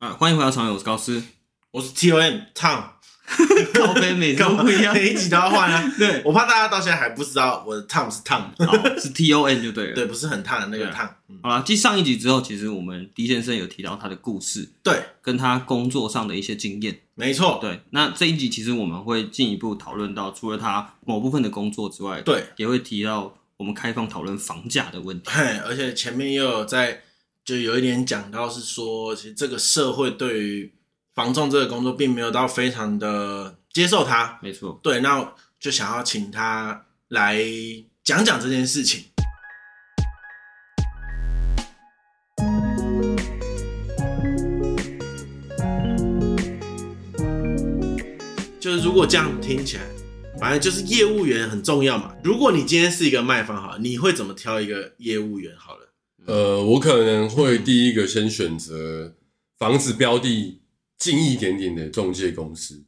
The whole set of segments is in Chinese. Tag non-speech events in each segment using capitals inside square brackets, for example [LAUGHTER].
啊，欢迎回到常友，我是高斯，我是 T O M Tom，高飞每次都不一样，每一集都要换啊。[LAUGHS] 对，我怕大家到现在还不知道我的 Tom 是 Tom，[LAUGHS] 是 T O N 就对了。对，不是很烫的那个烫。好了，继上一集之后，其实我们 D 先生有提到他的故事，对，跟他工作上的一些经验。没错，对。那这一集其实我们会进一步讨论到，除了他某部分的工作之外，对，也会提到我们开放讨论房价的问题。嘿，而且前面又有在，就有一点讲到是说，其实这个社会对于防重这个工作并没有到非常的接受他。没错，对，那就想要请他来讲讲这件事情。就是如果这样听起来，反正就是业务员很重要嘛。如果你今天是一个卖方，好，你会怎么挑一个业务员？好了，呃，我可能会第一个先选择房子标的近一点点的中介公司。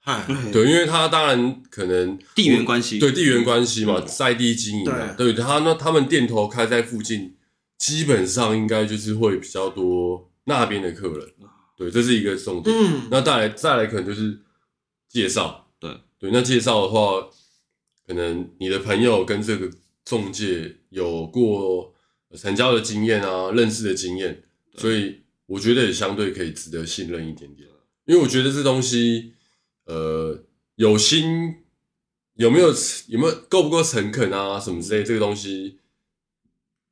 嗨，对，因为他当然可能地缘关系，对地缘关系嘛，在地经营嘛，对，他那他们店头开在附近，基本上应该就是会比较多那边的客人。对，这是一个重点。嗯，那再来再来可能就是。介绍，对。对，那介绍的话，可能你的朋友跟这个中介有过成交的经验啊，认识的经验，所以我觉得也相对可以值得信任一点点。因为我觉得这东西，呃，有心有没有有没有够不够诚恳啊，什么之类，这个东西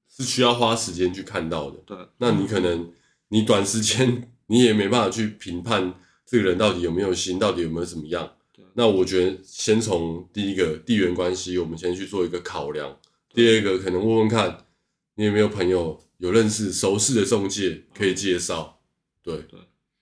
是需要花时间去看到的。对，那你可能你短时间你也没办法去评判。这个人到底有没有心？到底有没有怎么样？那我觉得先从第一个地缘关系，我们先去做一个考量。第二个可能问问看，你有没有朋友有认识熟识的中介可以介绍？对对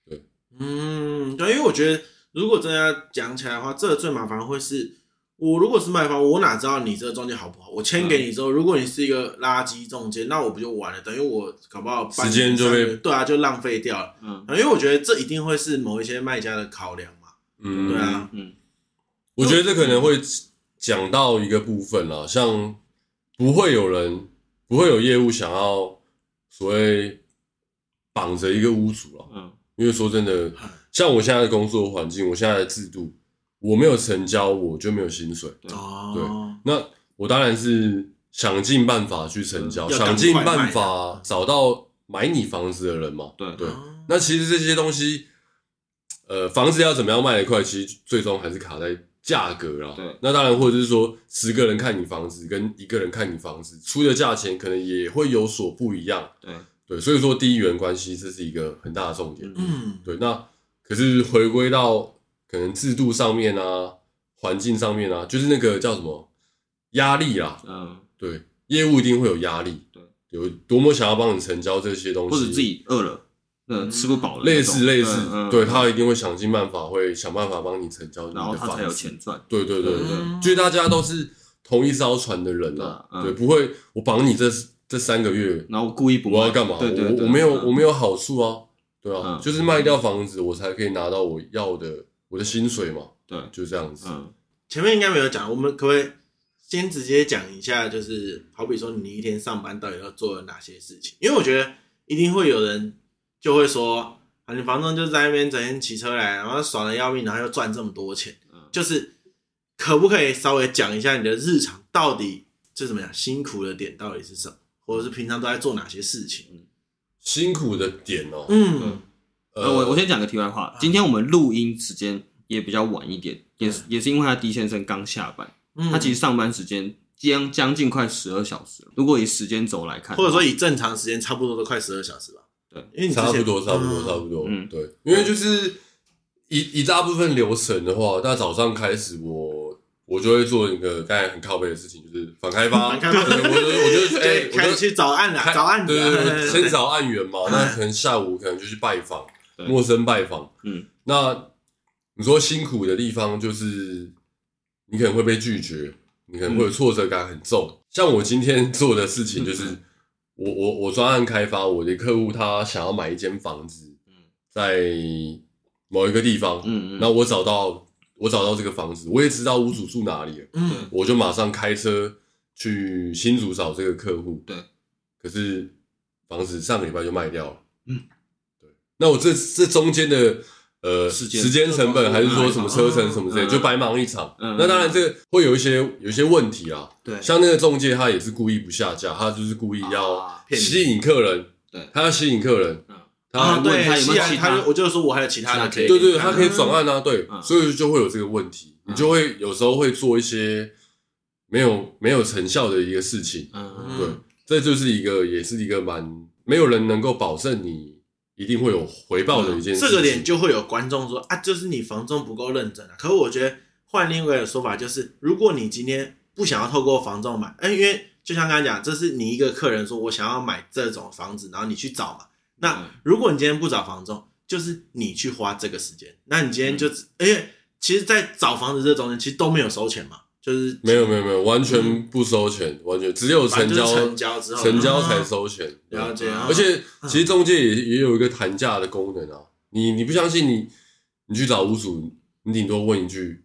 对，嗯，对，因为我觉得如果真的要讲起来的话，这个最麻烦会是。我如果是卖方，我哪知道你这个中介好不好？我签给你之后，如果你是一个垃圾中介，那我不就完了？等于我搞不好时间就被对啊，就浪费掉了。嗯，因为我觉得这一定会是某一些卖家的考量嘛。嗯，对啊，嗯，我觉得这可能会讲到一个部分啦，像不会有人不会有业务想要所谓绑着一个屋主了。嗯，因为说真的，像我现在的工作环境，我现在的制度。我没有成交，我就没有薪水。对，对，那我当然是想尽办法去成交，想尽办法找到买你房子的人嘛。对对，那其实这些东西，呃，房子要怎么样卖得快，其实最终还是卡在价格啦。对，那当然，或者是说十个人看你房子，跟一个人看你房子，出的价钱可能也会有所不一样。对对，所以说地缘关系这是一个很大的重点。嗯，对，那可是回归到。可能制度上面啊，环境上面啊，就是那个叫什么压力啦。嗯，对，业务一定会有压力。对，有多么想要帮你成交这些东西，或者自己饿了，嗯，吃不饱了，类似类似，对，他一定会想尽办法，会想办法帮你成交，然后他才有钱赚。对对对对，就是大家都是同一艘船的人啊，对，不会我绑你这这三个月，然后故意不，我要干嘛？我我没有我没有好处啊，对啊，就是卖掉房子，我才可以拿到我要的。我的薪水嘛，对，就这样子。嗯，前面应该没有讲，我们可不可以先直接讲一下？就是好比说，你一天上班到底要做哪些事情？因为我觉得一定会有人就会说，啊，你房东就在那边整天骑车来，然后爽的要命，然后又赚这么多钱。嗯，就是可不可以稍微讲一下你的日常到底就怎么样？辛苦的点到底是什么？或者是平常都在做哪些事情？辛苦的点哦，嗯。嗯呃，我我先讲个题外话。今天我们录音时间也比较晚一点，也是也是因为他狄先生刚下班，他其实上班时间将将近快十二小时了。如果以时间轴来看，或者说以正常时间，差不多都快十二小时吧。对，因为差不多，差不多，差不多。嗯，对，因为就是一一大部分流程的话，那早上开始我我就会做一个刚才很靠背的事情，就是反开发。反开发，我就我就 [LAUGHS] 哎，我就去找案了，找案。对对对，[LAUGHS] 先找案源嘛。那可能下午可能就去拜访。陌生拜访，嗯，那你说辛苦的地方就是你可能会被拒绝，你可能会有挫折感很重。嗯、像我今天做的事情就是，嗯、我我我专案开发，我的客户他想要买一间房子，在某一个地方，嗯嗯，那我找到我找到这个房子，我也知道屋主住哪里了，嗯，我就马上开车去新竹找这个客户，对，可是房子上个礼拜就卖掉了，嗯。那我这这中间的呃时间成本，还是说什么车程什么之类，就白忙一场。那当然这个会有一些有一些问题啊。对，像那个中介他也是故意不下架，他就是故意要吸引客人。对，他要吸引客人。啊，对，他有没有其他？我就是说我还有其他的可以。对对，他可以转案啊，对，所以就会有这个问题，你就会有时候会做一些没有没有成效的一个事情。嗯，对，这就是一个也是一个蛮没有人能够保证你一定会有回报的一件事。这个点就会有观众说啊，就是你房仲不够认真啊。可是我觉得换另外一个说法就是，如果你今天不想要透过房仲买，哎，因为就像刚才讲，这是你一个客人说我想要买这种房子，然后你去找嘛。那如果你今天不找房仲，就是你去花这个时间。那你今天就，因为其实，在找房子这中间，其实都没有收钱嘛，就是没有没有没有，完全不收钱，完全只有成交成交之后，成交才收钱。了解。而且其实中介也也有一个谈价的功能啊。你你不相信你，你去找屋主，你顶多问一句：“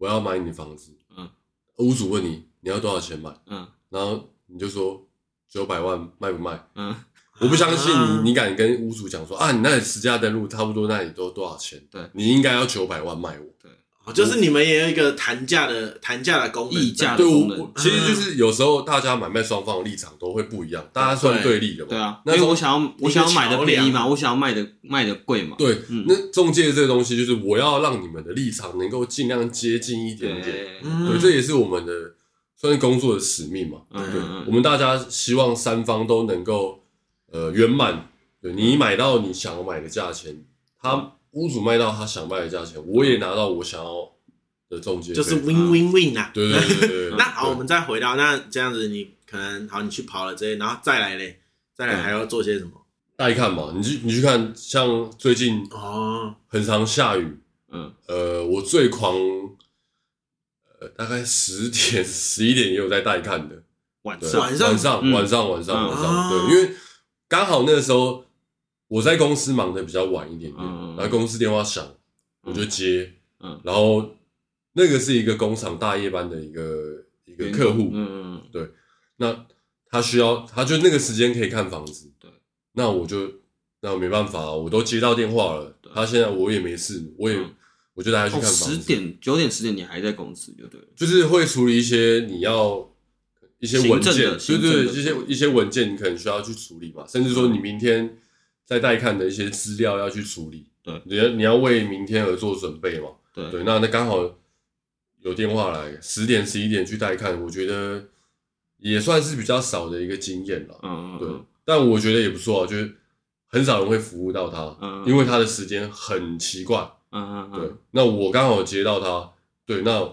我要买你的房子。”嗯。屋主问你：“你要多少钱买？”嗯。然后你就说：“九百万卖不卖？”嗯。我不相信你，你敢跟屋主讲说啊，你那里实价登录差不多，那里都多少钱？对，你应该要九百万卖我。对，就是你们也有一个谈价的谈价的功能，议价的功能。其实就是有时候大家买卖双方的立场都会不一样，大家算对立的嘛。对啊，因为我想要我想要买的便宜嘛，我想要卖的卖的贵嘛。对，那中介这个东西就是我要让你们的立场能够尽量接近一点点。对，这也是我们的算是工作的使命嘛。对，我们大家希望三方都能够。呃，圆满，对，你买到你想要买的价钱，他屋主卖到他想卖的价钱，我也拿到我想要的中介，就是 win win win 啊。对对对对。[LAUGHS] 那好，我们再回到那这样子，你可能好，你去跑了这些，然后再来嘞，再来还要做些什么？带看嘛，你去你去看，像最近哦，很常下雨，嗯，呃，我最狂，呃，大概十点 [LAUGHS] 十一点也有在带看的，晚上晚上晚上晚上晚上晚上，对，因为。刚好那个时候我在公司忙的比较晚一点点，然后公司电话响，我就接，然后那个是一个工厂大夜班的一个一个客户，嗯嗯对，那他需要，他就那个时间可以看房子，对，那我就那我没办法，我都接到电话了，他现在我也没事，我也我就带他去看房子，十点九点十点你还在公司就对了，就是会处理一些你要。一些文件，对对，一些一些文件你可能需要去处理嘛，甚至说你明天在带看的一些资料要去处理，对，你要你要为明天而做准备嘛，对。对，那那刚好有电话来，十点十一点去带看，我觉得也算是比较少的一个经验了，嗯嗯，对，但我觉得也不错啊，就是很少人会服务到他，嗯，因为他的时间很奇怪，嗯嗯，对，那我刚好接到他，对，那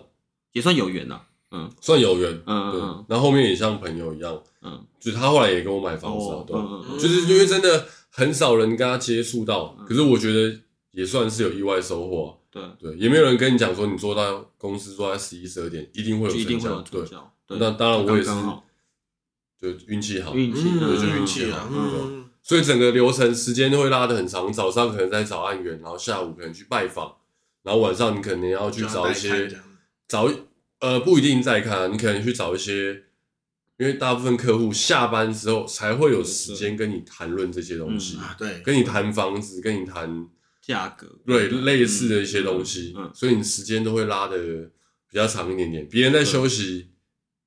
也算有缘呐。嗯，算有缘，嗯，对，然后后面也像朋友一样，嗯，就他后来也跟我买房子，对，就是因为真的很少人跟他接触到，可是我觉得也算是有意外收获，对。对，也没有人跟你讲说你做到公司做到十一十二点一定会有成交，对，那当然我也是，就运气好，运气，对，就运气好，所以整个流程时间都会拉得很长，早上可能在找案源，然后下午可能去拜访，然后晚上你可能要去找一些找。呃，不一定在看啊，你可能去找一些，因为大部分客户下班之后才会有时间跟你谈论这些东西，对，跟你谈房子，跟你谈价格，对，类似的一些东西，所以你时间都会拉的比较长一点点。别人在休息，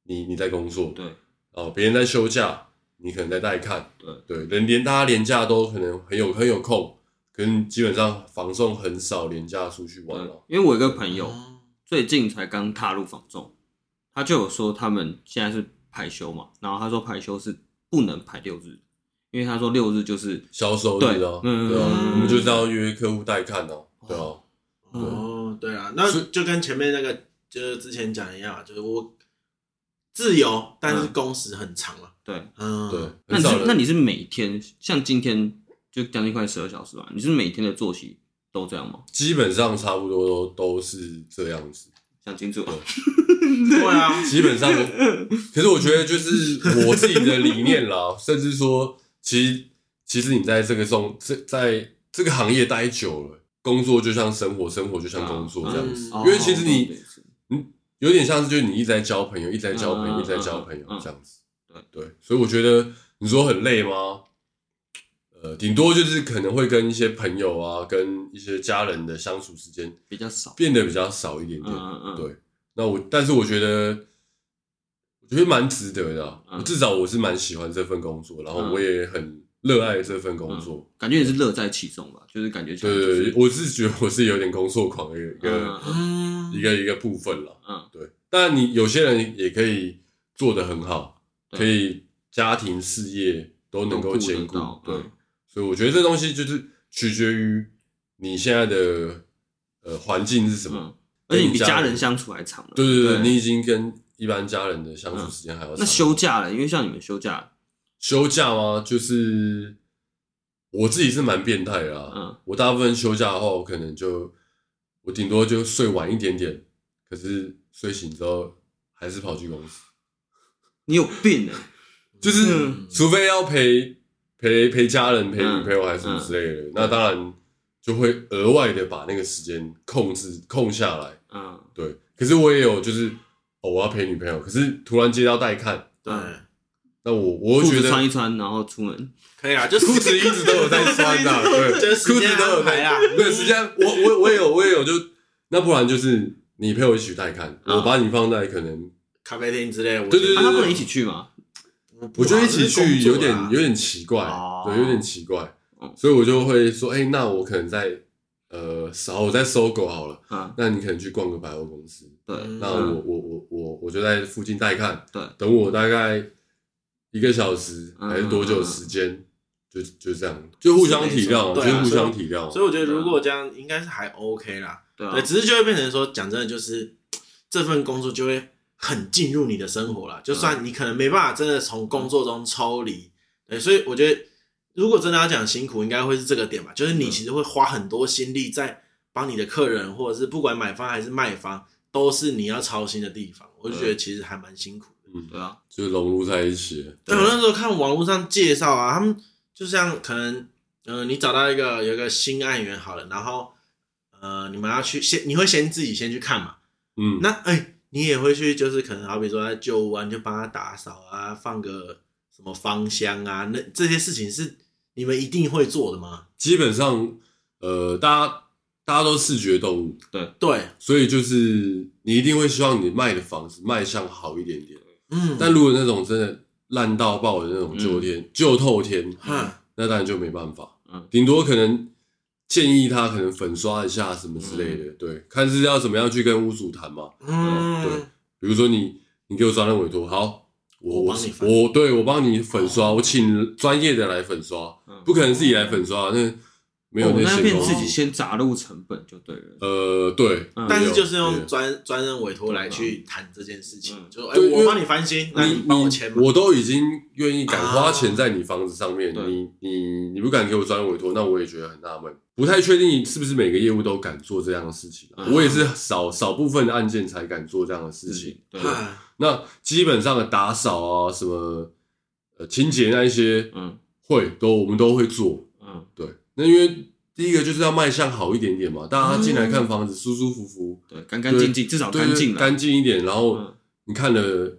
你你在工作，对，哦，别人在休假，你可能在带看，对对，连连大家连假都可能很有很有空，可能基本上房送很少连假出去玩了。因为我一个朋友。最近才刚踏入房仲，他就有说他们现在是排休嘛，然后他说排休是不能排六日，因为他说六日就是销售日啊，对啊，我们就是要约客户带看哦，对啊，哦，对啊，那就跟前面那个就是之前讲一样，就是我自由，但是工时很长嘛，对，嗯，对，那你那你是每天像今天就将近快十二小时吧？你是每天的作息？都这样吗？基本上差不多都都是这样子，想清楚。[LAUGHS] 对啊，基本上。可是我觉得就是我自己的理念啦，[LAUGHS] 甚至说，其实其实你在这个中在在这个行业待久了，工作就像生活，生活就像工作这样子。因为其实你嗯有点像是就是你一直在交朋友，一直在交朋友，一直在交朋友这样子。对对，所以我觉得你说很累吗？呃，顶多就是可能会跟一些朋友啊，跟一些家人的相处时间比较少，变得比较少一点点。嗯嗯，对。那我，但是我觉得，我觉得蛮值得的、啊。嗯、至少我是蛮喜欢这份工作，然后我也很热爱这份工作，嗯、感觉也是乐在其中吧。就是感觉、就是，对对对，我是觉得我是有点工作狂的一个、嗯、一个一个部分了。嗯，对。但你有些人也可以做得很好，可以家庭事业都能够兼顾。对，所以我觉得这东西就是取决于你现在的呃环境是什么。嗯而且你比家人相处还长了。对对对，你已经跟一般家人的相处时间还要长。那休假了，因为像你们休假，休假吗？就是我自己是蛮变态的啊。嗯，我大部分休假的话，我可能就我顶多就睡晚一点点，可是睡醒之后还是跑去公司。你有病啊！就是除非要陪陪陪家人、陪女朋友还是什么之类的，那当然就会额外的把那个时间控制空下来。嗯，对。可是我也有，就是哦，我要陪女朋友，可是突然接到带看，对。那我我觉得穿一穿，然后出门可以啊，就是裤子一直都有在穿的，对，裤子都有在啊。对，时间我我我也有我也有，就那不然就是你陪我一起去带看，我把你放在可能咖啡厅之类。对对对，那不能一起去吗？我觉得一起去有点有点奇怪，对，有点奇怪，所以我就会说，哎，那我可能在。呃，少我在搜狗好了，嗯，那你可能去逛个百货公司，对，那我我我我我就在附近带看，对，等我大概一个小时还是多久时间，就就这样，就互相体谅，就互相体谅。所以我觉得如果这样应该是还 OK 啦，对，只是就会变成说，讲真的，就是 [TSK] 这份工作就会很进入你的生活了，就算你可能没办法真的从工作中抽离，对，所以我觉得。如果真的要讲辛苦，应该会是这个点吧，就是你其实会花很多心力在帮你的客人，或者是不管买方还是卖方，都是你要操心的地方。我就觉得其实还蛮辛苦的。嗯，对啊，就是融入在一起。对，我那时候看网络上介绍啊，他们就像可能，嗯、呃，你找到一个有一个新案源好了，然后呃，你们要去先，你会先自己先去看嘛，嗯，那哎、欸，你也会去，就是可能好比说在旧屋啊，你就帮他打扫啊，放个。什么芳香啊？那这些事情是你们一定会做的吗？基本上，呃，大家大家都视觉动物，对对，所以就是你一定会希望你卖的房子卖相好一点点。嗯，但如果那种真的烂到爆的那种旧天旧、嗯、透天，嗯，那当然就没办法。嗯，顶多可能建议他可能粉刷一下什么之类的，嗯、对，看是要怎么样去跟屋主谈嘛。嗯，对，比如说你你给我专任委托，好。我我帮你我对我帮你粉刷，我请专业的来粉刷，不可能自己来粉刷，那没有那些。那自己先砸入成本就对了。呃，对，但是就是用专专任委托来去谈这件事情，就哎，我帮你翻新，那你帮我签。我都已经愿意敢花钱在你房子上面，你你你不敢给我专任委托，那我也觉得很纳闷，不太确定是不是每个业务都敢做这样的事情。我也是少少部分的案件才敢做这样的事情。对。那基本上的打扫啊，什么呃清洁那一些，嗯，会都我们都会做，嗯，对。那因为第一个就是要卖相好一点点嘛，大家进来看房子舒舒服服，对，干干净净，至少干净，干净一点。然后你看了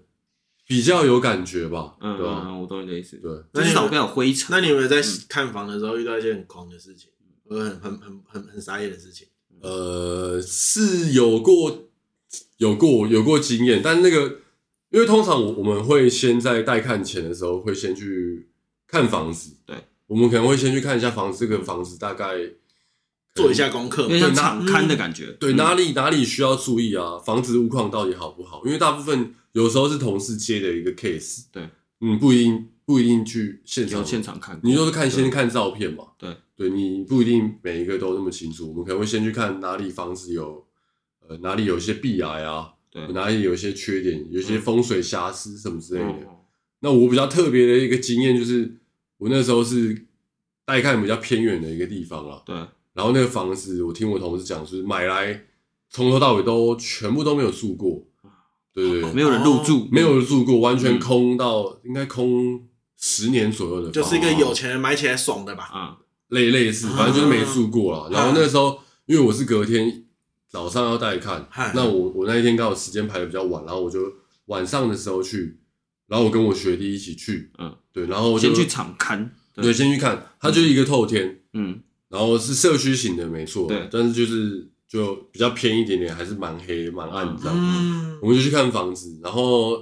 比较有感觉吧，嗯，对吧？我懂你的意思，对，至少不要有灰尘。那你有没有在看房的时候遇到一些很狂的事情，很很很很很傻眼的事情？呃，是有过，有过，有过经验，但那个。因为通常我我们会先在带看前的时候会先去看房子，对，我们可能会先去看一下房子，这个房子大概做一下功课，有点像场勘的感觉，对，哪里哪里需要注意啊？房子屋况到底好不好？因为大部分有时候是同事接的一个 case，对，嗯，不一定不一定去现场现场看，你就是看先看照片嘛，对，对，你不一定每一个都那么清楚，我们可能会先去看哪里房子有呃哪里有一些壁癌啊。对，哪里有一些缺点，有些风水瑕疵什么之类的。嗯、那我比较特别的一个经验就是，我那时候是带看比较偏远的一个地方了。对。然后那个房子，我听我同事讲，就是买来从头到尾都全部都没有住过。对对没有人入住，没有人住过，完全空到、嗯、应该空十年左右的。就是一个有钱人买起来爽的吧？啊、嗯，类类似，反正就是没住过了。嗯、然后那时候，因为我是隔天。早上要带看，那我我那一天刚好时间排的比较晚，然后我就晚上的时候去，然后我跟我学弟一起去，嗯，对，然后我先去场看，对，先去看，它就是一个透天，嗯，然后是社区型的，没错，对，但是就是就比较偏一点点，还是蛮黑蛮暗这样，嗯，我们就去看房子，然后，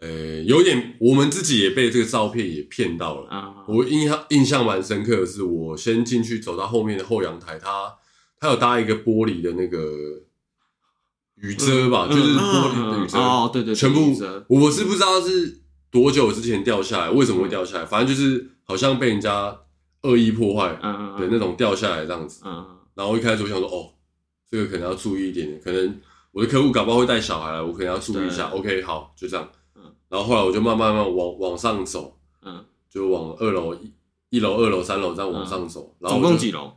呃，有点我们自己也被这个照片也骗到了啊，我印象印象蛮深刻的是，我先进去走到后面的后阳台，它它有搭一个玻璃的那个。雨遮吧，就是玻璃的雨遮哦，对对，全部。我是不知道是多久之前掉下来，为什么会掉下来？反正就是好像被人家恶意破坏的那种掉下来这样子。嗯，然后一开始我想说，哦，这个可能要注意一点，可能我的客户搞不好会带小孩来，我可能要注意一下。OK，好，就这样。嗯，然后后来我就慢慢慢往往上走，嗯，就往二楼一一楼、二楼、三楼这样往上走。然后总共几楼？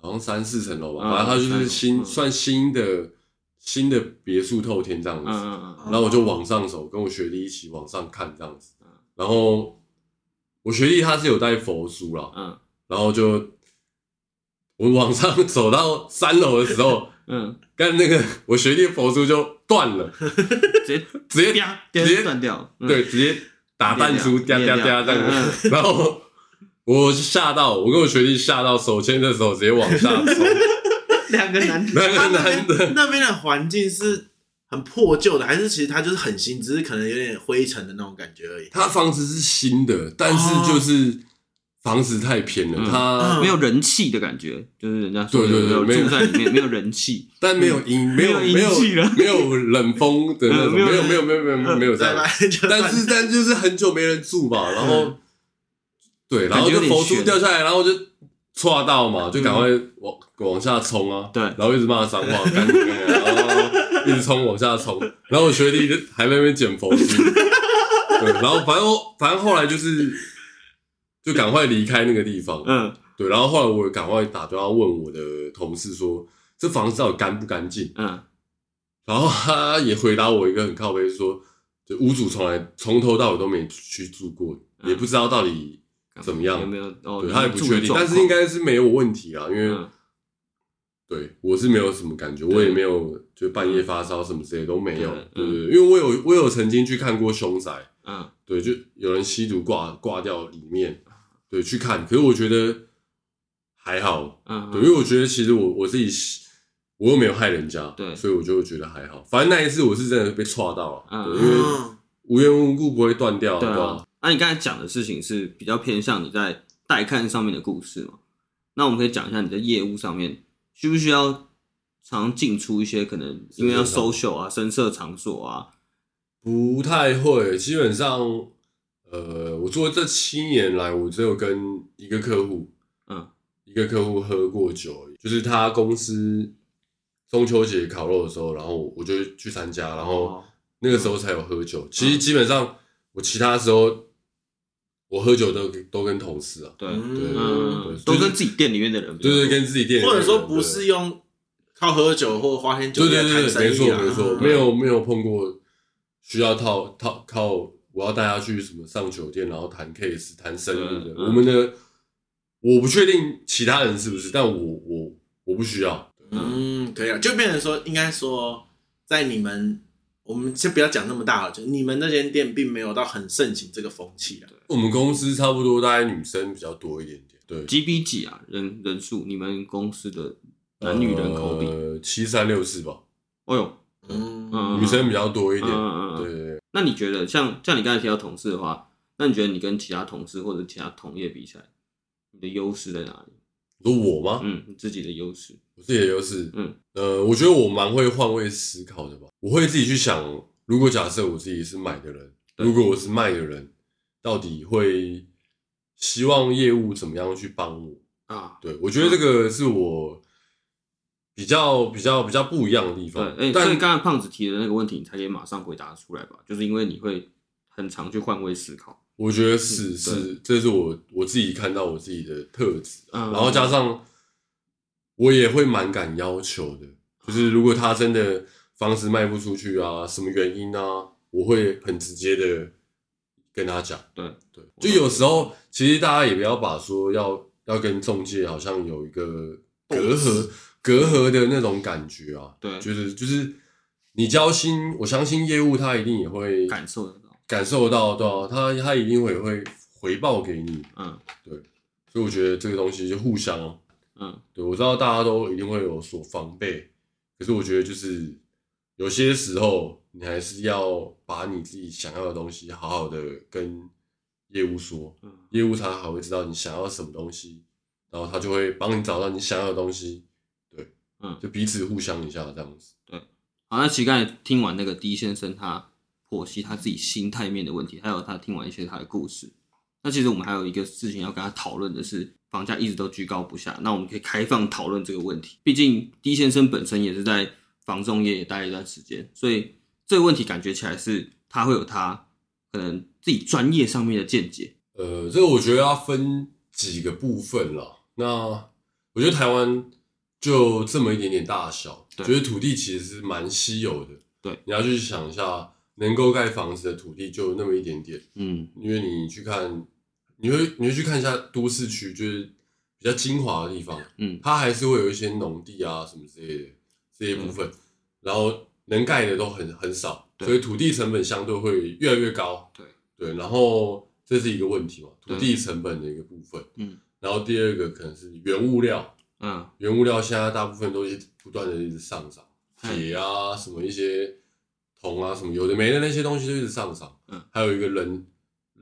好像三四层楼吧。反正它就是新算新的。新的别墅透天这样子，嗯嗯嗯，然后我就往上走，跟我学弟一起往上看这样子，然后我学弟他是有带佛书啦，嗯，然后就我往上走到三楼的时候，嗯，跟那个我学弟佛珠就断了，[LAUGHS] 直接直接直接断掉，对，直接打弹珠，掉掉掉这样子，[LAUGHS] 然后我吓到，我跟我学弟吓到，手牵着手直接往下走。[LAUGHS] 两个男的，两个男的，那边的环境是很破旧的，还是其实它就是很新，只是可能有点灰尘的那种感觉而已。他房子是新的，但是就是房子太偏了，它没有人气的感觉，就是人家说对对对，住在里面 [LAUGHS] 没有人气，但没有阴，没有没有 [LAUGHS] 没有冷风的那种，没有没有没有没有没有没有这样，但是但就是很久没人住嘛，然后对，然后就佛珠掉下来，然后就。错到嘛，就赶快往往下冲啊！对，然后一直骂脏话，[LAUGHS] 赶紧，然后一直冲往下冲，然后我学弟就还在那边捡佛珠，对，然后反正反正后来就是就赶快离开那个地方，嗯，对，然后后来我赶快打电话问我的同事说，这房子到底干不干净？嗯，然后他也回答我一个很靠背，说，就屋主从来从头到尾都没去住过，也不知道到底。怎么样？有没有？哦，对，他也不确定，但是应该是没有问题啊，因为，对我是没有什么感觉，我也没有就半夜发烧什么之类都没有，对对，因为我有我有曾经去看过凶宅，嗯，对，就有人吸毒挂挂掉里面，对，去看，可是我觉得还好，嗯，对，因为我觉得其实我我自己我又没有害人家，对，所以我就觉得还好，反正那一次我是真的被戳到了，嗯，因为无缘无故不会断掉，对吧？那、啊、你刚才讲的事情是比较偏向你在带看上面的故事嘛？那我们可以讲一下你在业务上面需不需要常进出一些可能因为要 social 啊、深色场所啊？不太会，基本上，呃，我做这七年来，我只有跟一个客户，嗯，一个客户喝过酒，就是他公司中秋节烤肉的时候，然后我就去参加，然后那个时候才有喝酒。其实基本上我其他时候。我喝酒都都跟同事啊，对。对对，都跟自己店里面的人，对对，跟自己店里，或者说不是用靠喝酒或花天酒地谈生意，没错没错，没有没有碰过需要套套靠我要带他去什么上酒店，然后谈 case 谈生意的。我们的我不确定其他人是不是，但我我我不需要。嗯，可以啊，就变成说，应该说在你们。我们先不要讲那么大了，就你们那间店并没有到很盛行这个风气啊。我们公司差不多大概女生比较多一点点。对，几比几啊？人人数？你们公司的男女人口比？呃，七三六四吧。哦呦，嗯，女生比较多一点。嗯嗯对。那你觉得像像你刚才提到同事的话，那你觉得你跟其他同事或者其他同业比起来，你的优势在哪里？说我吗？嗯，你自己的优势，我自己的优势，嗯，呃，我觉得我蛮会换位思考的吧。我会自己去想，如果假设我自己是买的人，如果我是卖的人，到底会希望业务怎么样去帮我啊？对，我觉得这个是我比较比较比较不一样的地方。对，但是刚才胖子提的那个问题，你才可以马上回答出来吧？就是因为你会很常去换位思考。我觉得是是，这是我我自己看到我自己的特质，然后加上我也会蛮敢要求的，就是如果他真的房子卖不出去啊，什么原因啊，我会很直接的跟他讲。对对，就有时候其实大家也不要把说要要跟中介好像有一个隔阂隔阂的那种感觉啊。对，就是就是你交心，我相信业务他一定也会感受得到。感受到，对啊，他他一定会会回报给你。嗯，对，所以我觉得这个东西就互相。嗯，对，我知道大家都一定会有所防备，可是我觉得就是有些时候你还是要把你自己想要的东西好好的跟业务说，嗯，业务他还会知道你想要什么东西，然后他就会帮你找到你想要的东西。对，嗯，就彼此互相一下这样子。对，好，那其实刚才听完那个 D 先生他剖析他自己心态面的问题，还有他听完一些他的故事，那其实我们还有一个事情要跟他讨论的是。房价一直都居高不下，那我们可以开放讨论这个问题。毕竟 D 先生本身也是在房仲业也待了一段时间，所以这个问题感觉起来是他会有他可能自己专业上面的见解。呃，这个我觉得要分几个部分了。那我觉得台湾就这么一点点大小，觉得土地其实是蛮稀有的。对，你要去想一下，能够盖房子的土地就那么一点点。嗯，因为你去看。你会你会去看一下都市区，就是比较精华的地方，嗯，它还是会有一些农地啊什么之类的这些部分，嗯、然后能盖的都很很少，所以土地成本相对会越来越高，对。对，然后这是一个问题嘛，土地成本的一个部分，嗯，然后第二个可能是原物料，嗯，原物料现在大部分都是不断的一直上涨，铁啊什么一些铜啊什么有的没的那些东西都一直上涨，嗯，还有一个人。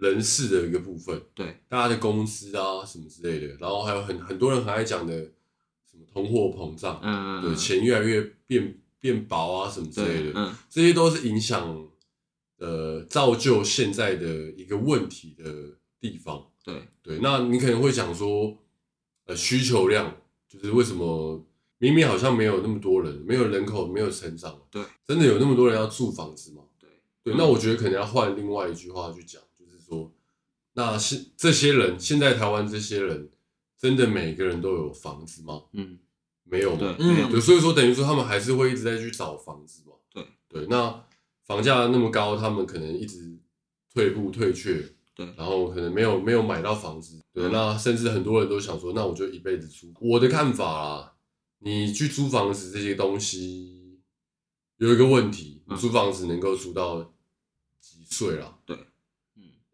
人事的一个部分，对。大家的工资啊什么之类的，然后还有很很多人很爱讲的什么通货膨胀，嗯，对，钱越来越变变薄啊什么之类的，嗯，这些都是影响呃造就现在的一个问题的地方，对。对，那你可能会讲说，呃，需求量就是为什么明明好像没有那么多人，没有人口没有成长，对，真的有那么多人要住房子吗？对，对，那我觉得可能要换另外一句话去讲。就是说，那现这些人，现在台湾这些人，真的每个人都有房子吗？嗯，没有吗？对，没有。对，所以说等于说他们还是会一直在去找房子嘛。对对，那房价那么高，他们可能一直退步退却。对，然后可能没有没有买到房子。对，那甚至很多人都想说，那我就一辈子租。我的看法啊，你去租房子这些东西有一个问题，你租房子能够租到几岁了？对。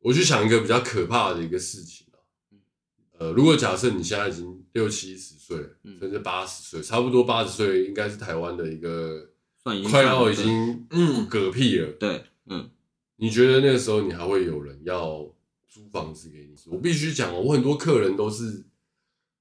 我去想一个比较可怕的一个事情啊，呃，如果假设你现在已经六七十岁，甚至八十岁，差不多八十岁应该是台湾的一个快要已经嗯嗝屁了，对，嗯，你觉得那个时候你还会有人要租房子给你？我必须讲哦，我很多客人都是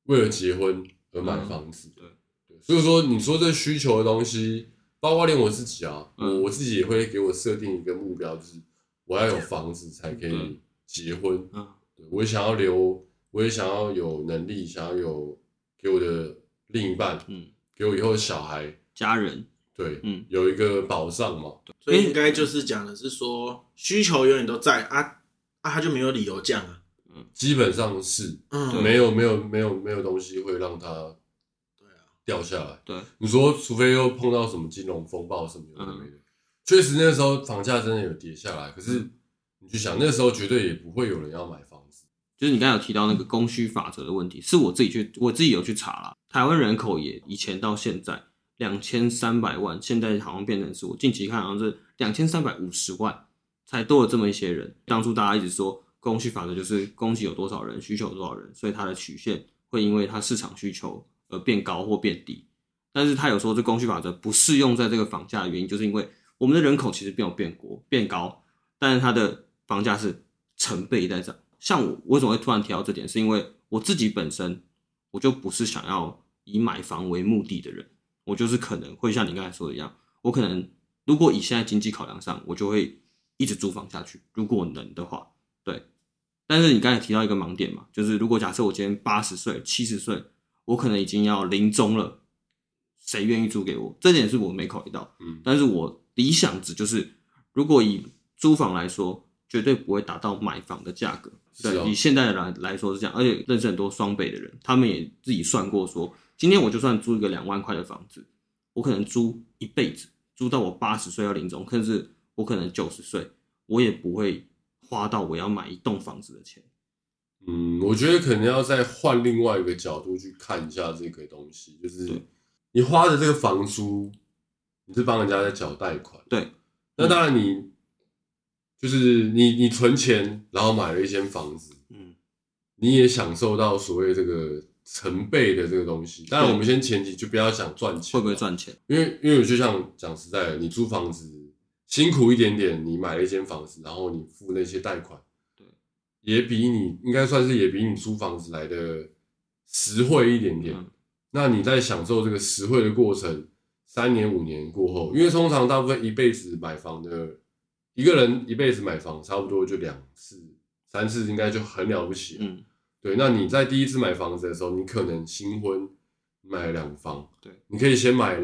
为了结婚而买房子，对。对，所以说你说这需求的东西，包括连我自己啊，我我自己也会给我设定一个目标，就是。我要有房子才可以结婚，嗯，对，我也想要留，我也想要有能力，想要有给我的另一半，嗯，给我以后的小孩、家人，对，嗯，有一个保障嘛。所以应该就是讲的是说，需求永远都在啊啊，他就没有理由降啊，嗯，基本上是，嗯，没有没有没有没有东西会让它，对啊，掉下来。对，你说除非又碰到什么金融风暴什么有的没的。确实，那时候房价真的有跌下来。可是，你去想，那时候绝对也不会有人要买房子。就是你刚才有提到那个供需法则的问题，是我自己去，我自己有去查啦。台湾人口也以前到现在两千三百万，现在好像变成是我近期看好像是两千三百五十万，才多了这么一些人。当初大家一直说供需法则就是供给有多少人，需求有多少人，所以它的曲线会因为它市场需求而变高或变低。但是他有说这供需法则不适用在这个房价的原因，就是因为。我们的人口其实没有变过变高，但是它的房价是成倍在涨。像我为什么会突然提到这点，是因为我自己本身我就不是想要以买房为目的的人，我就是可能会像你刚才说的一样，我可能如果以现在经济考量上，我就会一直租房下去，如果能的话，对。但是你刚才提到一个盲点嘛，就是如果假设我今天八十岁、七十岁，我可能已经要临终了，谁愿意租给我？这点是我没考虑到，嗯，但是我。理想值就是，如果以租房来说，绝对不会达到买房的价格。对，以现在的来来说是这样，而且认识很多双北的人，他们也自己算过说，今天我就算租一个两万块的房子，我可能租一辈子，租到我八十岁要临终，甚至我可能九十岁，我也不会花到我要买一栋房子的钱。嗯，我觉得可能要再换另外一个角度去看一下这个东西，就是你花的这个房租。你是帮人家在缴贷款，对。那当然，你就是你，你存钱，然后买了一间房子，嗯，你也享受到所谓这个成倍的这个东西。当然，我们先前提就不要想赚钱，会不会赚钱？因为因为就像讲实在的，你租房子辛苦一点点，你买了一间房子，然后你付那些贷款，对，也比你应该算是也比你租房子来的实惠一点点。嗯、那你在享受这个实惠的过程，三年五年过后，因为通常大部分一辈子买房的一个人一辈子买房差不多就两次、三次，应该就很了不起。嗯，对。那你在第一次买房子的时候，你可能新婚买了两房，对，你可以先买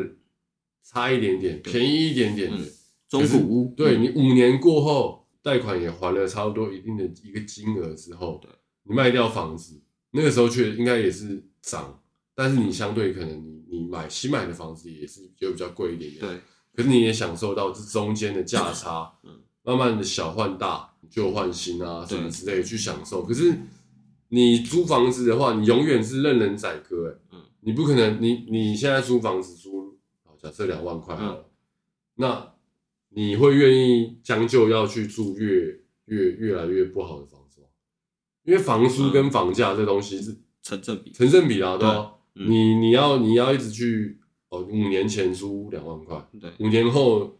差一点点、便宜一点点的、嗯、中古屋。对，你五年过后，贷款也还了差不多一定的一个金额之后，对，你卖掉房子。那个时候却应该也是涨，但是你相对可能你你买新买的房子也是就比较贵一点点，对。可是你也享受到这中间的价差，嗯，慢慢的小换大，旧换新啊什么之类的去享受。可是你租房子的话，你永远是任人宰割，你不可能，你你现在租房子租，好，假设两万块，嗯，那你会愿意将就要去住越越越来越不好的房子？因为房租跟房价这东西是成正比，成正比啊，对吧？你你要你要一直去哦，五年前租两万块，对，五年后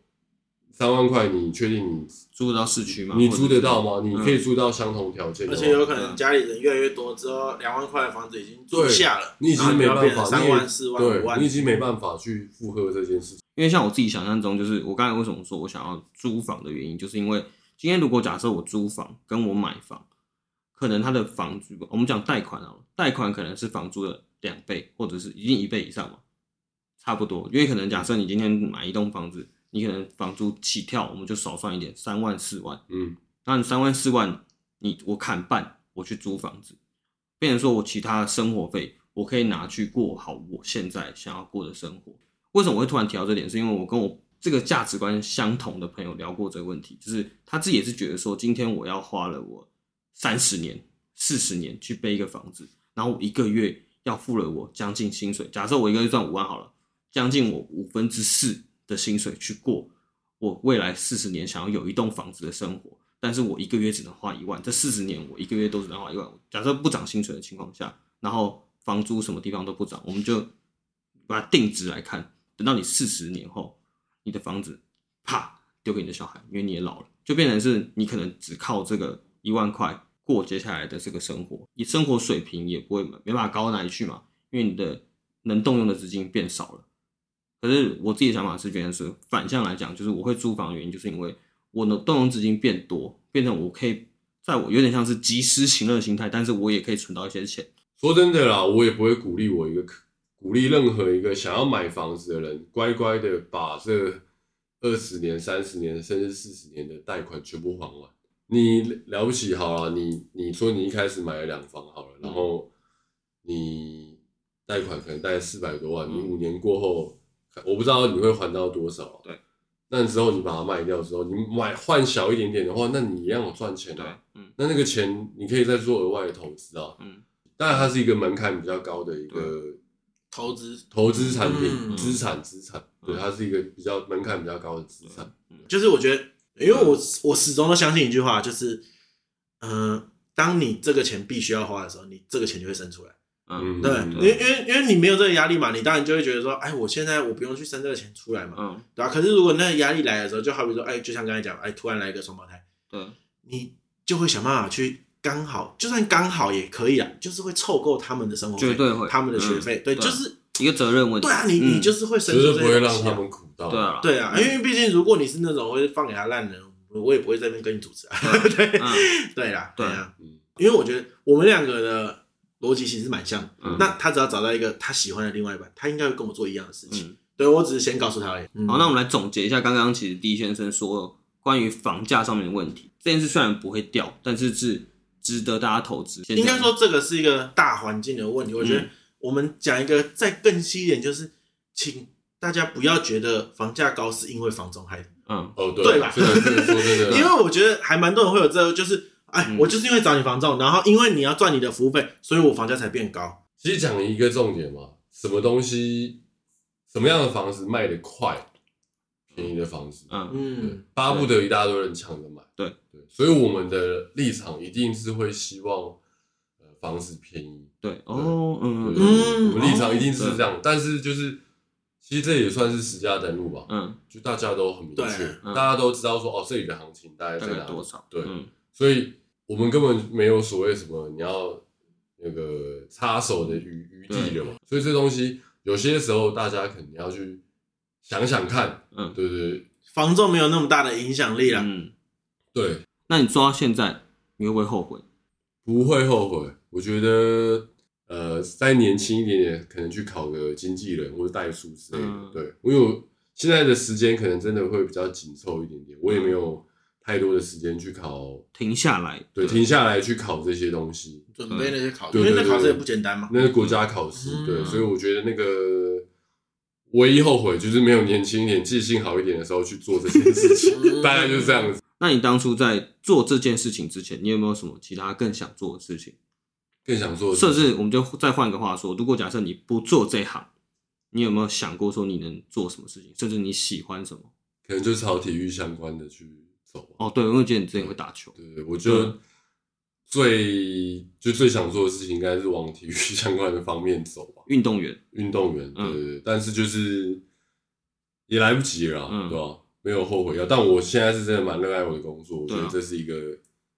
三万块，你确定你租得到市区吗？你租得到吗？你可以租到相同条件，而且有可能家里人越来越多之后，两万块的房子已经租下了，你已经没办法，三万四万五万，你已经没办法去负荷这件事情。因为像我自己想象中，就是我刚才为什么说我想要租房的原因，就是因为今天如果假设我租房跟我买房。可能他的房租，我们讲贷款啊，贷款可能是房租的两倍，或者是一定一倍以上嘛，差不多。因为可能假设你今天买一栋房子，你可能房租起跳，我们就少算一点，三万四万，嗯，那你三万四万，你我砍半，我去租房子，变成说我其他的生活费，我可以拿去过好我现在想要过的生活。为什么我会突然提到这点？是因为我跟我这个价值观相同的朋友聊过这个问题，就是他自己也是觉得说，今天我要花了我。三十年、四十年去背一个房子，然后我一个月要付了我将近薪水。假设我一个月赚五万好了，将近我五分之四的薪水去过我未来四十年想要有一栋房子的生活，但是我一个月只能花一万。这四十年我一个月都只能花一万。假设不涨薪水的情况下，然后房租什么地方都不涨，我们就把它定值来看。等到你四十年后，你的房子啪丢给你的小孩，因为你也老了，就变成是你可能只靠这个一万块。过接下来的这个生活，你生活水平也不会没办法高到哪里去嘛，因为你的能动用的资金变少了。可是我自己的想法是，觉得是反向来讲，就是我会租房的原因，就是因为我的动用资金变多，变成我可以在我有点像是及时行乐的心态，但是我也可以存到一些钱。说真的啦，我也不会鼓励我一个鼓励任何一个想要买房子的人，乖乖的把这二十年、三十年甚至四十年的贷款全部还完。你了不起好了，你你说你一开始买了两房好了，然后你贷款可能贷四百多万，你五年过后，我不知道你会还到多少。对，那之后你把它卖掉之后，你买换小一点点的话，那你一样有赚钱啊。嗯，那那个钱你可以再做额外的投资啊。嗯，当然它是一个门槛比较高的一个投资投资产品，资产资产，对，它是一个比较门槛比较高的资产。就是我觉得。因为我我始终都相信一句话，就是，嗯、呃，当你这个钱必须要花的时候，你这个钱就会生出来。嗯，对，因为因为因为你没有这个压力嘛，你当然就会觉得说，哎，我现在我不用去生这个钱出来嘛，嗯，对吧？可是如果那个压力来的时候，就好比说，哎，就像刚才讲，哎，突然来一个双胞胎，对，你就会想办法去刚好，就算刚好也可以啊，就是会凑够他们的生活费，绝对会，他们的学费，对，就是。一个责任问题。对啊，你你就是会生出这些东西，不会让他们苦到。对啊，对啊，因为毕竟如果你是那种会放给他烂人，我也不会在那边跟你主持啊。对，[LAUGHS] 对啦，对啊，因为我觉得我们两个的逻辑其实蛮像。那他只要找到一个他喜欢的另外一半，他应该会跟我做一样的事情。对，我只是先告诉他而已。好，那我们来总结一下刚刚其实 D 先生说关于房价上面的问题。这件事虽然不会掉，但是是值得大家投资。应该说这个是一个大环境的问题，我觉得。我们讲一个再更细一点，就是请大家不要觉得房价高是因为房中害的，嗯，哦，对，对吧？[LAUGHS] 因为我觉得还蛮多人会有这个，就是哎，我就是因为找你房仲，然后因为你要赚你的服务费，所以我房价才变高。其实讲一个重点嘛，什么东西，什么样的房子卖得快，便宜的房子，嗯。嗯，巴不得一大堆人抢着买。对。对，所以我们的立场一定是会希望，呃，房子便宜。对。哦，嗯嗯我们立场一定是这样，哦但是就是其实这也算是实价登录吧。嗯，就大家都很明确，嗯。大家都知道说哦，这里的行情大概在哪多少？对，嗯。所以我们根本没有所谓什么你要那个插手的余余地了嘛。所以这东西有些时候大家可能要去想想看，嗯，对对对房仲没有那么大的影响力啦。嗯，对，那你做到现在，你会不会后悔？不会后悔。我觉得呃，再年轻一点点，可能去考个经纪人或者代书之类的。嗯对，我有现在的时间可能真的会比较紧凑一点点，我也没有太多的时间去考，停下来，对，停下来去考这些东西。准备那些考试，对对对因为那考试也不简单嘛。那是国家考试，嗯对，所以我觉得那个唯一后悔就是没有年轻一点、记性好一点的时候去做这件事情，[LAUGHS] 嗯大概就是这样子。[LAUGHS] 那你当初在做这件事情之前，你有没有什么其他更想做的事情？更想做的甚至我们就再换个话说，如果假设你不做这行，你有没有想过说你能做什么事情？甚至你喜欢什么？可能就是朝体育相关的去走。哦，对，因为我记得你之前会打球，对对，我就最就最想做的事情，应该是往体育 [LAUGHS] 相关的方面走吧。运动员，运动员，对嗯对对，但是就是也来不及了啦，嗯对吧？没有后悔药，但我现在是真的蛮热爱我的工作，我觉对啊得这是一个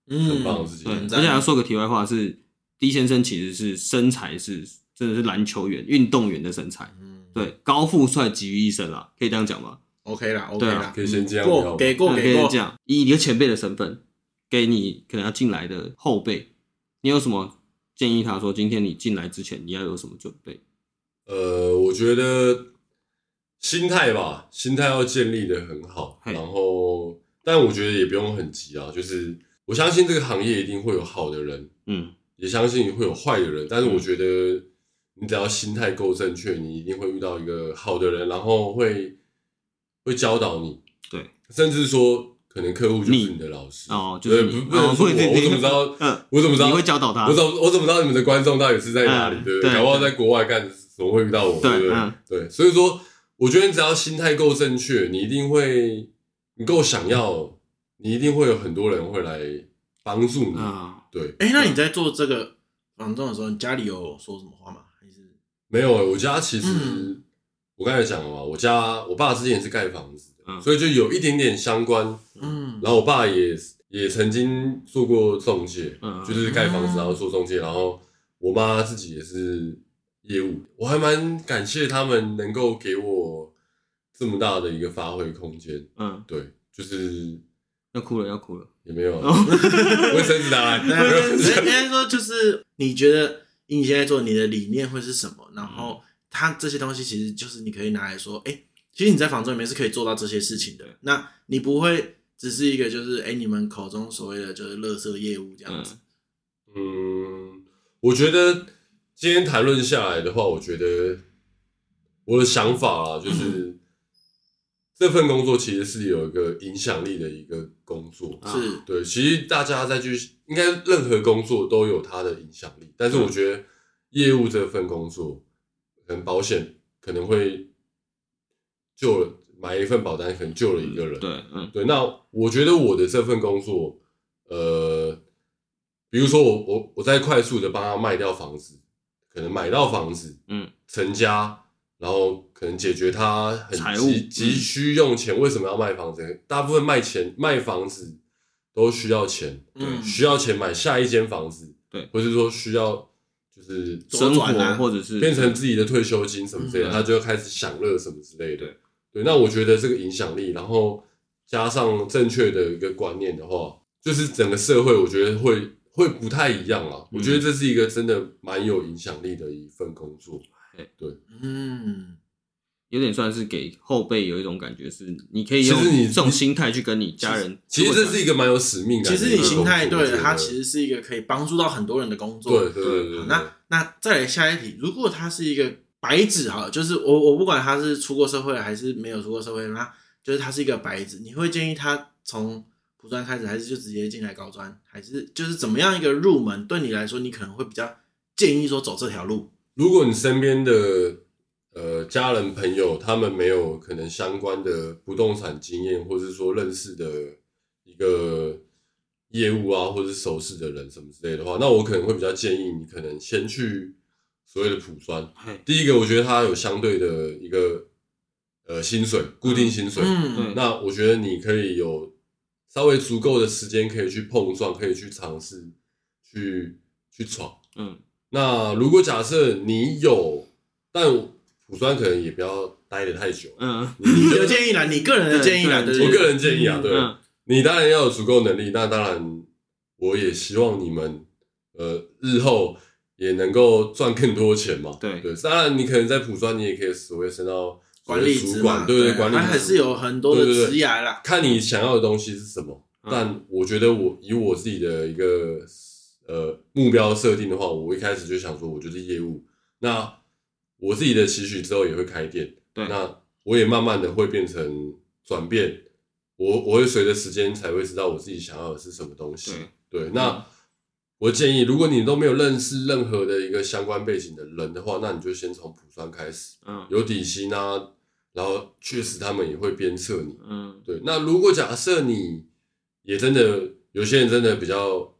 嗯很棒的事情。而且要说个题外话是，D 先生其实是身材是真的是篮球员、运动员的身材，嗯，对，高富帅集于一身啊，可以这样讲吗？，OK 啦，OK 啦，可以先这样过聊给过给过，以这样，以一个前辈的身份，给你可能要进来的后辈，你有什么建议？他说，今天你进来之前，你要有什么准备？呃，我觉得心态吧，心态要建立的很好，然后，但我觉得也不用很急啊，就是我相信这个行业一定会有好的人，嗯，也相信会有坏的人，但是我觉得你只要心态够正确，你一定会遇到一个好的人，然后会会教导你，对，甚至说可能客户就是你的老师哦，就是对不不能说我，我怎么知道？嗯，我怎么知道你会教导他我？怎么我怎么知道你们的观众到底是在哪里？嗯对不对？对搞不好在国外干，怎么会遇到我？对对不对所以说，我觉得你只要心态够正确，你一定会，你够想要，你一定会有很多人会来帮助你。啊，对，哎，那你在做这个房仲的时候，你家里有说什么话吗？还是没有、欸，我家其实、嗯我刚才讲了嘛，我家我爸之前是盖房子的，嗯所以就有一点点相关。嗯然后我爸也也曾经做过中介，嗯就是盖房子然后做中介，然后我妈自己也是业务，我还蛮感谢他们能够给我这么大的一个发挥空间。嗯，对，就是要哭了，要哭了。也没有哦 [LAUGHS] 卫生纸拿来，应该说就是你觉得以你现在做你的理念会是什么？然后它这些东西其实就是你可以拿来说，哎、其实你在房仲里面是可以做到这些事情的。那你不会只是一个就是哎、你们口中所谓的就是垃圾业务这样子。嗯，我觉得今天谈论下来的话，我觉得我的想法啊，就是、这份工作其实是有一个影响力的一个工作。啊是，对，其实大家再去，应该任何工作都有它的影响力，但是我觉得业务这份工作，可能保险可能会救了买一份保单，可能救了一个人。对，嗯。对，那我觉得我的这份工作，呃，比如说我我我在快速的帮他卖掉房子，可能买到房子，嗯，成家，然后可能解决他很急急需用钱，为什么要卖房子？大部分卖钱卖房子都需要钱，嗯。需要钱买下一间房子，对。或是说需要就是生活或者是变成自己的退休金什么之类他就开始享乐什么之类的。对对，那我觉得这个影响力，然后加上正确的一个观念的话，就是整个社会，我觉得会会不太一样啊。我觉得这是一个真的蛮有影响力的一份工作。对嗯，有点算是给后辈有一种感觉，是你可以用你这种心态去跟你家人。其实这是一个蛮有使命感其。实你心态对了，它其实是一个可以帮助到很多人的工作。对对对对对。那那再来下一题，如果他是一个白纸哈，就是我我不管他是出过社会还是没有出过社会，那就是他是一个白纸，你会建议他从普专开始，还是就直接进来高专，还是就是怎么样一个入门？对你来说，你可能会比较建议说走这条路。如果你身边的呃家人朋友他们没有可能相关的不动产经验，或者是说认识的一个业务啊，或者是熟识的人什么之类的话，那我可能会比较建议你可能先去所谓的普专。第一个，我觉得它有相对的一个呃薪水，固定薪水。嗯，那我觉得你可以有稍微足够的时间可以去碰撞，可以去尝试，去去闯。嗯。那如果假设你有，但普专可能也不要待的太久。嗯，你的 [LAUGHS] 建议啦，你个人的建议啦，我个人建议啊，对，你当然要有足够能力。那当然，我也希望你们呃日后也能够赚更多钱嘛。对对，当然你可能在普专，你也可以所谓升到管理主管，对对，管理还是有很多的职涯啦。看你想要的东西是什么。但我觉得我以我自己的一个。呃，目标设定的话，我一开始就想说，我就是业务。那我自己的期许之后也会开店，对。那我也慢慢的会变成转变，我我会随着时间才会知道我自己想要的是什么东西。对，对。那、嗯、我建议，如果你都没有认识任何的一个相关背景的人的话，那你就先从普专开始，嗯，有底薪啊，然后确实他们也会鞭策你，嗯，对。那如果假设你也真的有些人真的比较。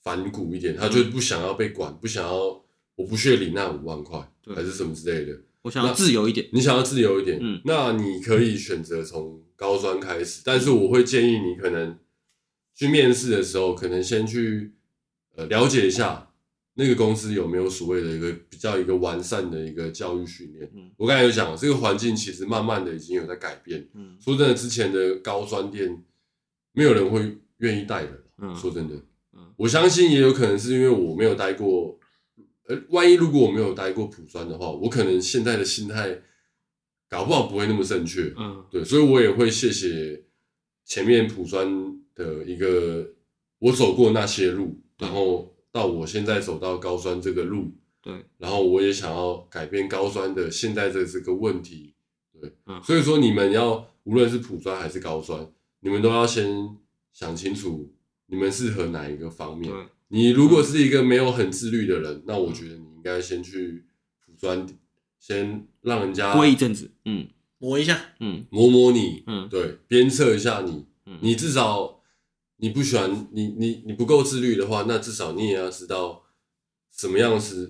反骨一点，他就不想要被管，不想要，我不屑领那五万块，还是什么之类的。我想要自由一点，你想要自由一点，嗯，那你可以选择从高专开始，但是我会建议你可能去面试的时候，可能先去呃了解一下那个公司有没有所谓的一个比较一个完善的一个教育训练。嗯，我刚才有讲，这个环境其实慢慢的已经有在改变。嗯，说真的，之前的高专店没有人会愿意带的。嗯，说真的。我相信也有可能是因为我没有待过，呃，万一如果我没有待过普专的话，我可能现在的心态搞不好不会那么正确。嗯，对，所以我也会谢谢前面普专的一个我走过那些路，然后到我现在走到高专这个路，对，然后我也想要改变高专的现在的这个问题，对，嗯，所以说你们要无论是普专还是高专，你们都要先想清楚。你们适合哪一个方面？你如果是一个没有很自律的人，那我觉得你应该先去普专，先让人家过一阵子，嗯，磨一下，嗯，磨磨你，嗯，对，鞭策一下你，你至少你不喜欢你你你不够自律的话，那至少你也要知道什么样是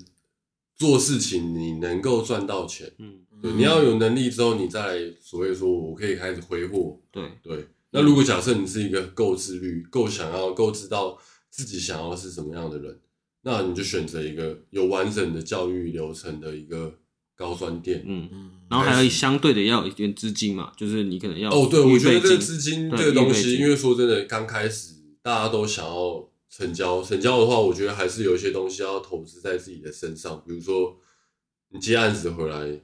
做事情你能够赚到钱，嗯，对，你要有能力之后，你再来所谓说我可以开始挥霍，对。对。那如果假设你是一个够自律、够想要、够知道自己想要是什么样的人，那你就选择一个有完整的教育流程的一个高专店。嗯嗯，然后还有相对的要有一点资金嘛，就是你可能要哦，对，我觉得这个资金这个东西，因为说真的，刚开始大家都想要成交，成交的话，我觉得还是有一些东西要投资在自己的身上，比如说你接案子回来，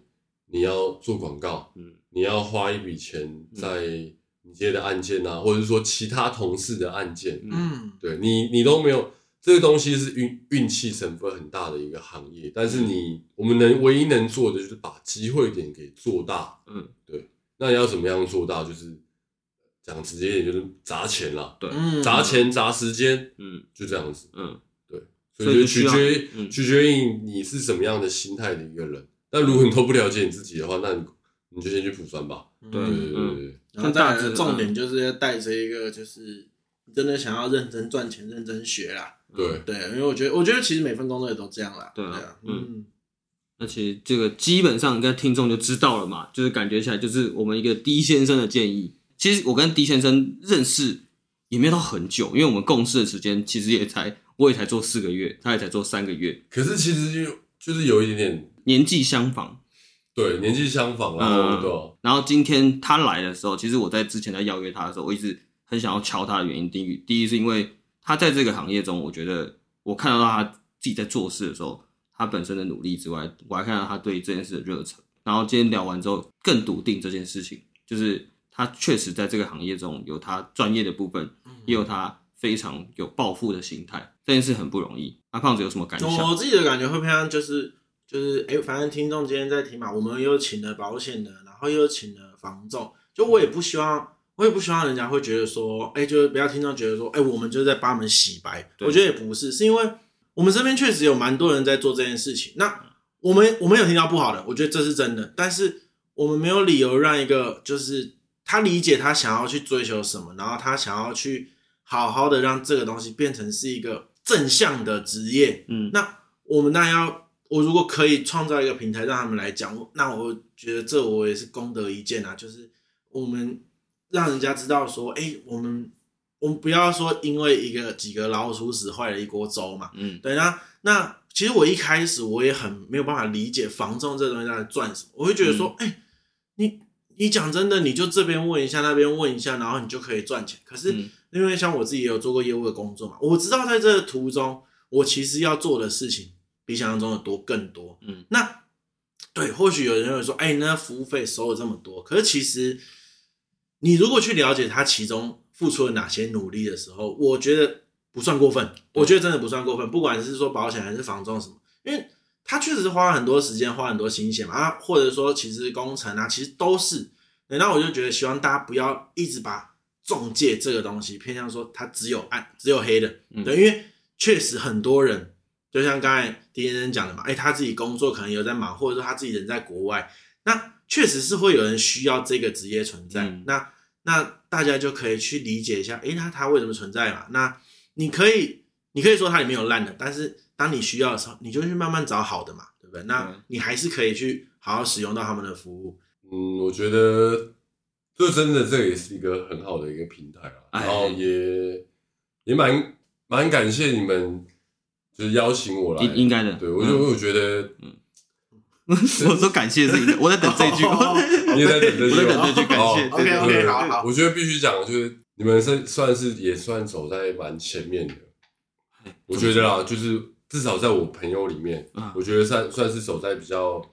你要做广告，嗯，你要花一笔钱在。你接的案件啊，或者是说其他同事的案件，嗯，对你，你都没有这个东西是运运气成分很大的一个行业，但是你我们能唯一能做的就是把机会点给做大，嗯，对。那你要怎么样做大？就是讲直接一点，就是砸钱啦，对，砸钱砸时间，嗯，就这样子，嗯，对。所以就取决取决于你是什么样的心态的一个人。但如果你都不了解你自己的话，那你你就先去补专吧，对对对对。然后再来重点就是要带着一个，就是真的想要认真赚钱、认真学啦。对对，因为我觉得，我觉得其实每份工作也都这样啦。对啊，嗯。那其实这个基本上，跟听众就知道了嘛，就是感觉起来就是我们一个 D 先生的建议。其实我跟 D 先生认识也没有到很久，因为我们共事的时间其实也才，我也才做四个月，他也才做三个月。可是其实就就是有一点点年纪相仿。对，年纪相仿啊，嗯、对。然后今天他来的时候，其实我在之前在邀约他的时候，我一直很想要敲他的原因。第一，第一是因为他在这个行业中，我觉得我看到他自己在做事的时候，他本身的努力之外，我还看到他对这件事的热忱。然后今天聊完之后，更笃定这件事情，就是他确实在这个行业中有他专业的部分，也有他非常有抱负的心态。这件事很不容易。阿胖子有什么感想？我自己的感觉会偏向就是。就是哎，反正听众今天在听嘛，我们又请了保险的，然后又请了房仲，就我也不希望，我也不希望人家会觉得说，哎，就是不要听众觉得说，哎，我们就是在帮他们洗白。我觉得也不是，是因为我们身边确实有蛮多人在做这件事情。那我们我们有听到不好的，我觉得这是真的，但是我们没有理由让一个就是他理解他想要去追求什么，然后他想要去好好的让这个东西变成是一个正向的职业。嗯，那我们当然要，我如果可以创造一个平台让他们来讲，那我觉得这我也是功德一件啊，就是我们让人家知道说，哎，我们我们不要说因为一个几个老鼠屎坏了一锅粥嘛。嗯，对，那那。其实我一开始我也很没有办法理解房仲这东西在赚什么，我会觉得说，哎、嗯欸，你你讲真的，你就这边问一下，那边问一下，然后你就可以赚钱。可是因为像我自己也有做过业务的工作嘛，我知道在这个途中，我其实要做的事情比想象中的多更多。嗯，那对，或许有人会说，哎、欸，那服务费收了这么多，可是其实你如果去了解他其中付出了哪些努力的时候，我觉得。不算过分，我觉得真的不算过分。不管是说保险还是房仲什么，因为他确实是花了很多时间，花很多心血嘛。啊，或者说其实工程啊，其实都是。那我就觉得，希望大家不要一直把中介这个东西偏向说它只有暗、只有黑的。对，因为确实很多人，就像刚才狄先生讲的嘛，哎，他自己工作可能有在忙，或者说他自己人在国外，那确实是会有人需要这个职业存在。嗯、那那大家就可以去理解一下，哎，那他为什么存在嘛？那你可以，你可以说它里面有烂的，但是当你需要的时候，你就去慢慢找好的嘛，对不对？那你还是可以去好好使用到他们的服务。嗯，我觉得这真的这也是一个很好的一个平台啊，然后也也蛮蛮感谢你们，就是邀请我来，应应该的。对，我就我觉得，嗯，[LAUGHS] 我说感谢是应该，我在等这句，你也在等这句，我在等这句感谢。OK OK，好好，我觉得必须讲就是。你们是算是也算走在蛮前面的，我觉得啦，就是至少在我朋友里面，我觉得算算是走在比较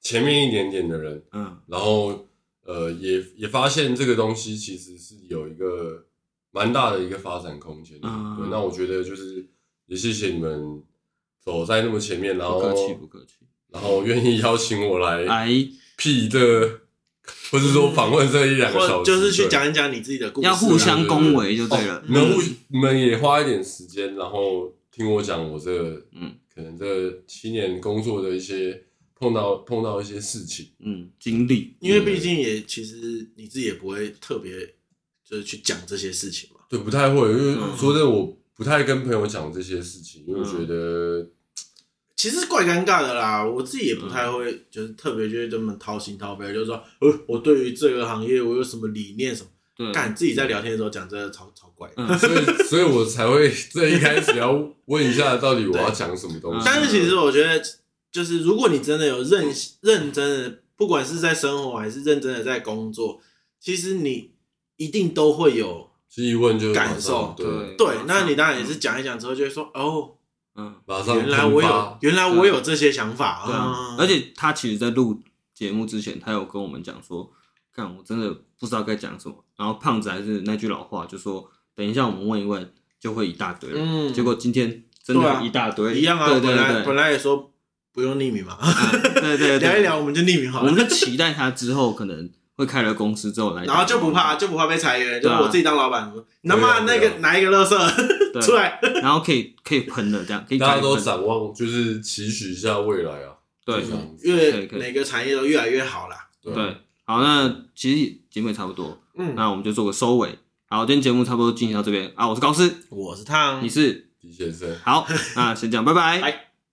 前面一点点的人，嗯，然后呃，也也发现这个东西其实是有一个蛮大的一个发展空间，嗯，对，那我觉得就是也谢谢你们走在那么前面，然后不客气不客气，然后愿意邀请我来来辟这。不是说访问这一两个小时，就是去讲一讲你自己的故事，要互相恭维就对了。你们互，你们也花一点时间，然后听我讲我这个，嗯，可能这七年工作的一些碰到碰到一些事情，嗯，经历。因为毕竟也其实你自己也不会特别就是去讲这些事情嘛。对，不太会，因为说真的，我不太跟朋友讲这些事情，因为我觉得。其实怪尴尬的啦，我自己也不太会，就是特别就是这么掏心掏肺，就是说，呃，我对于这个行业我有什么理念什么，干自己在聊天的时候讲，真的超超怪，[LAUGHS] 所以所以我才会这一开始要问一下，到底我要讲什么东西。但是其实我觉得，就是如果你真的有认认真的，不管是在生活还是认真的在工作，其实你一定都会有一问就感受，对对，那你当然也是讲一讲之后就会说，哦。嗯，马上原来我有，原来我有这些想法。对，而且他其实，在录节目之前，他有跟我们讲说，看我真的不知道该讲什么。然后胖子还是那句老话，就说等一下我们问一问，就会一大堆了。嗯，结果今天真的一大堆，一样啊。对对对，本来也说不用匿名嘛。对对对，[LAUGHS] 聊一聊我们就匿名好了。我们就期待他之后可能会开了公司之后来，然后就不怕就不怕被裁员，就是我自己当老板，能把那个拿一个乐色。出来，[LAUGHS] 然后可以可以喷了，这样可以。大家都展望，就是期许一下未来啊。对，因为每个产业都越来越好啦。对，好，那其实节目也差不多，嗯，那我们就做个收尾。好，今天节目差不多进行到这边啊，我是高斯，我是汤，你是李先生。好，那先这样，拜拜。